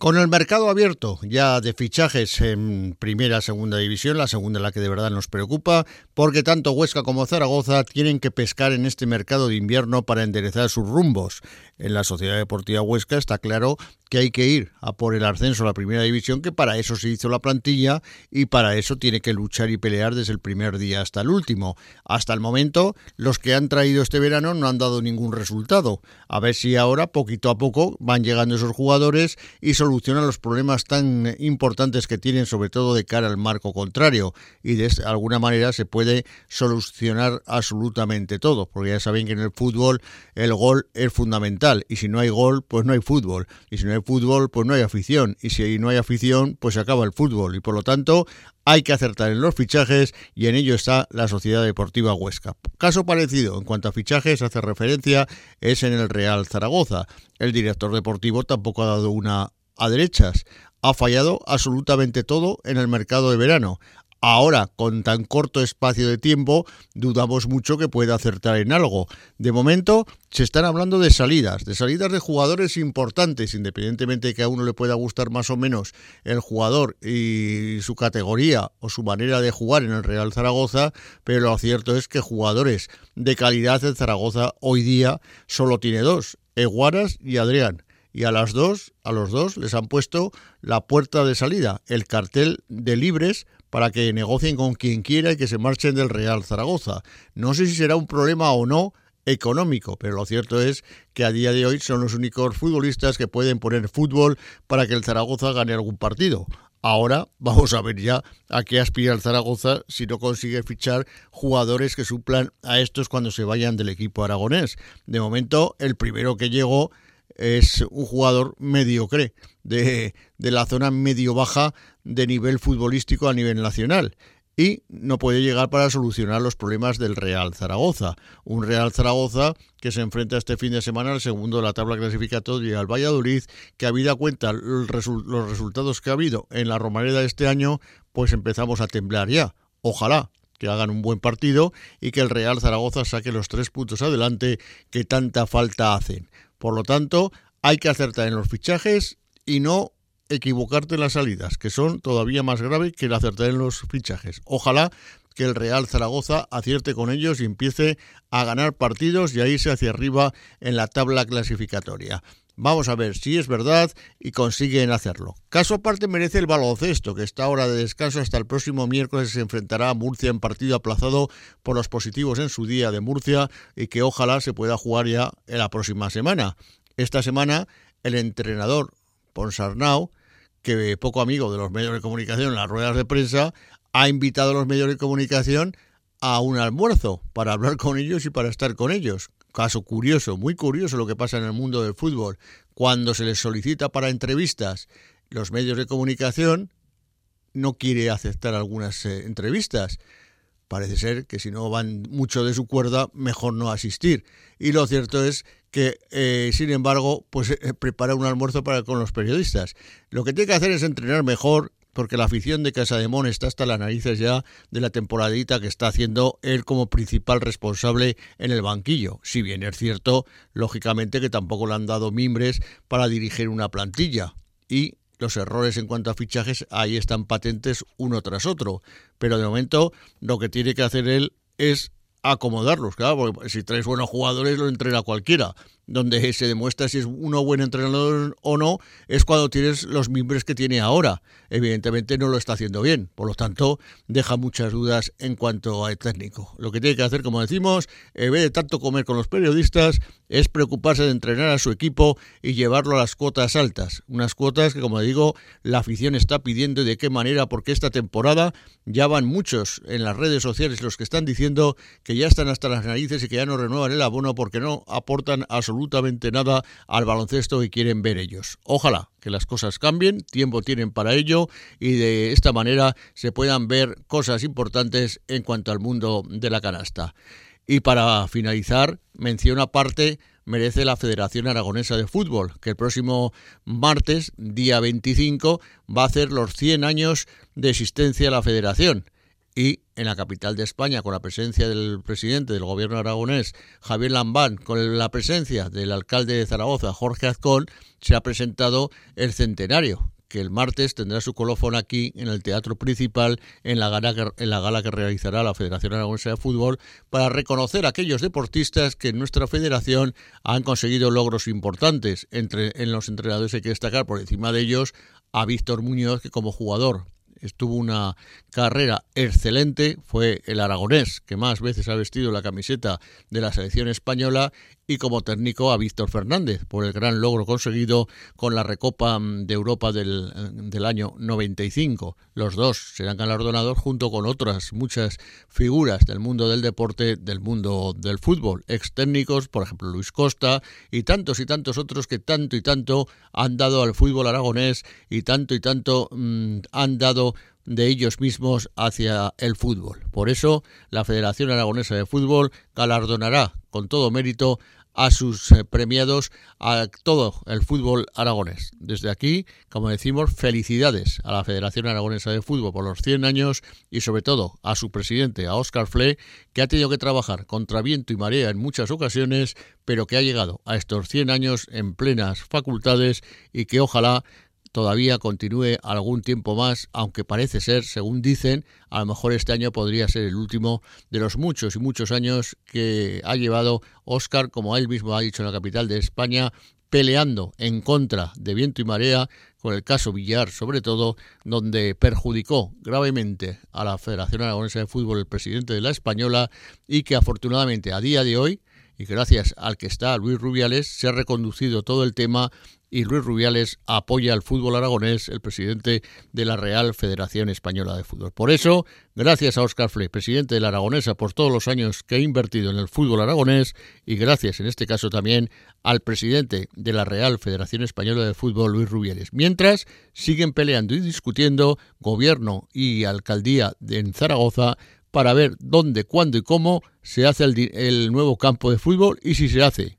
Con el mercado abierto ya de fichajes en primera, segunda división, la segunda la que de verdad nos preocupa, porque tanto Huesca como Zaragoza tienen que pescar en este mercado de invierno para enderezar sus rumbos. En la Sociedad Deportiva Huesca está claro que hay que ir a por el ascenso a la primera división, que para eso se hizo la plantilla y para eso tiene que luchar y pelear desde el primer día hasta el último. Hasta el momento, los que han traído este verano no han dado ningún resultado. A ver si ahora, poquito a poco, van llegando esos jugadores y solucionan los problemas tan importantes que tienen, sobre todo de cara al marco contrario. Y de alguna manera se puede solucionar absolutamente todo, porque ya saben que en el fútbol el gol es fundamental y si no hay gol, pues no hay fútbol. Y si no hay fútbol, pues no hay afición. Y si no hay afición, pues se acaba el fútbol. Y por lo tanto, hay que acertar en los fichajes y en ello está la Sociedad Deportiva Huesca. Caso parecido en cuanto a fichajes hace referencia es en el Real Zaragoza. El director deportivo tampoco ha dado una a derechas. Ha fallado absolutamente todo en el mercado de verano. Ahora, con tan corto espacio de tiempo, dudamos mucho que pueda acertar en algo. De momento, se están hablando de salidas, de salidas de jugadores importantes, independientemente de que a uno le pueda gustar más o menos el jugador y su categoría o su manera de jugar en el Real Zaragoza, pero lo cierto es que jugadores de calidad en Zaragoza hoy día solo tiene dos, Eguaras y Adrián y a las dos, a los dos les han puesto la puerta de salida, el cartel de libres para que negocien con quien quiera y que se marchen del Real Zaragoza. No sé si será un problema o no económico, pero lo cierto es que a día de hoy son los únicos futbolistas que pueden poner fútbol para que el Zaragoza gane algún partido. Ahora vamos a ver ya a qué aspira el Zaragoza si no consigue fichar jugadores que suplan a estos cuando se vayan del equipo aragonés. De momento, el primero que llegó es un jugador mediocre de, de la zona medio-baja de nivel futbolístico a nivel nacional y no puede llegar para solucionar los problemas del Real Zaragoza. Un Real Zaragoza que se enfrenta este fin de semana al segundo de la tabla clasificatoria al Valladolid, que habida cuenta los resultados que ha habido en la Romareda este año, pues empezamos a temblar ya. Ojalá que hagan un buen partido y que el Real Zaragoza saque los tres puntos adelante que tanta falta hacen. Por lo tanto, hay que acertar en los fichajes y no equivocarte en las salidas, que son todavía más graves que el acertar en los fichajes. Ojalá que el Real Zaragoza acierte con ellos y empiece a ganar partidos y a irse hacia arriba en la tabla clasificatoria. Vamos a ver si es verdad y consiguen hacerlo. Caso aparte merece el baloncesto, que está ahora de descanso hasta el próximo miércoles se enfrentará a Murcia en partido aplazado por los positivos en su día de Murcia y que ojalá se pueda jugar ya en la próxima semana. Esta semana el entrenador Ponsarnau que poco amigo de los medios de comunicación en las ruedas de prensa, ha invitado a los medios de comunicación a un almuerzo para hablar con ellos y para estar con ellos. Caso curioso, muy curioso lo que pasa en el mundo del fútbol. Cuando se les solicita para entrevistas, los medios de comunicación no quiere aceptar algunas eh, entrevistas parece ser que si no van mucho de su cuerda, mejor no asistir. Y lo cierto es que, eh, sin embargo, pues eh, prepara un almuerzo para con los periodistas. Lo que tiene que hacer es entrenar mejor, porque la afición de Casademón está hasta las narices ya de la temporadita que está haciendo él como principal responsable en el banquillo. Si bien es cierto, lógicamente, que tampoco le han dado mimbres para dirigir una plantilla. Y los errores en cuanto a fichajes ahí están patentes uno tras otro. Pero de momento lo que tiene que hacer él es acomodarlos, claro, porque si traes buenos jugadores lo entrena cualquiera donde se demuestra si es uno buen entrenador o no, es cuando tienes los miembros que tiene ahora. Evidentemente no lo está haciendo bien, por lo tanto deja muchas dudas en cuanto al técnico. Lo que tiene que hacer, como decimos, en vez de tanto comer con los periodistas, es preocuparse de entrenar a su equipo y llevarlo a las cuotas altas. Unas cuotas que, como digo, la afición está pidiendo y de qué manera, porque esta temporada ya van muchos en las redes sociales los que están diciendo que ya están hasta las narices y que ya no renuevan el abono porque no aportan absolutamente absolutamente nada al baloncesto que quieren ver ellos. Ojalá que las cosas cambien, tiempo tienen para ello y de esta manera se puedan ver cosas importantes en cuanto al mundo de la canasta. Y para finalizar, mención aparte merece la Federación Aragonesa de Fútbol, que el próximo martes, día 25, va a hacer los 100 años de existencia de la federación y en la capital de España, con la presencia del presidente del gobierno aragonés, Javier Lambán, con la presencia del alcalde de Zaragoza, Jorge Azcón, se ha presentado el centenario que el martes tendrá su colofón aquí en el Teatro Principal en la, gala que, en la gala que realizará la Federación Aragonesa de Fútbol para reconocer a aquellos deportistas que en nuestra federación han conseguido logros importantes. Entre, en los entrenadores hay que destacar por encima de ellos a Víctor Muñoz, que como jugador estuvo una carrera excelente, fue el aragonés que más veces ha vestido la camiseta de la selección española y como técnico a Víctor Fernández por el gran logro conseguido con la Recopa mm, de Europa del, del, año 95. Los dos serán galardonados junto con otras muchas figuras del mundo del deporte, del mundo del fútbol, ex técnicos, por ejemplo Luis Costa y tantos y tantos otros que tanto y tanto han dado al fútbol aragonés y tanto y tanto mmm, han dado de ellos mismos hacia el fútbol. Por eso, la Federación Aragonesa de Fútbol galardonará con todo mérito a sus eh, premiados a todo el fútbol aragonés. Desde aquí, como decimos, felicidades a la Federación Aragonesa de Fútbol por los 100 años y sobre todo a su presidente, a Óscar Fle, que ha tenido que trabajar contra viento y marea en muchas ocasiones, pero que ha llegado a estos 100 años en plenas facultades y que ojalá todavía continúe algún tiempo más, aunque parece ser, según dicen, a lo mejor este año podría ser el último de los muchos y muchos años que ha llevado Oscar, como él mismo ha dicho en la capital de España, peleando en contra de viento y marea, con el caso Villar sobre todo, donde perjudicó gravemente a la Federación Aragonesa de Fútbol el presidente de la Española y que afortunadamente a día de hoy y gracias al que está Luis Rubiales se ha reconducido todo el tema y Luis Rubiales apoya al fútbol aragonés, el presidente de la Real Federación Española de Fútbol. Por eso, gracias a Óscar Fle, presidente de la Aragonesa, por todos los años que ha invertido en el fútbol aragonés y gracias en este caso también al presidente de la Real Federación Española de Fútbol, Luis Rubiales. Mientras, siguen peleando y discutiendo gobierno y alcaldía en Zaragoza para ver dónde, cuándo y cómo se hace el nuevo campo de fútbol y si se hace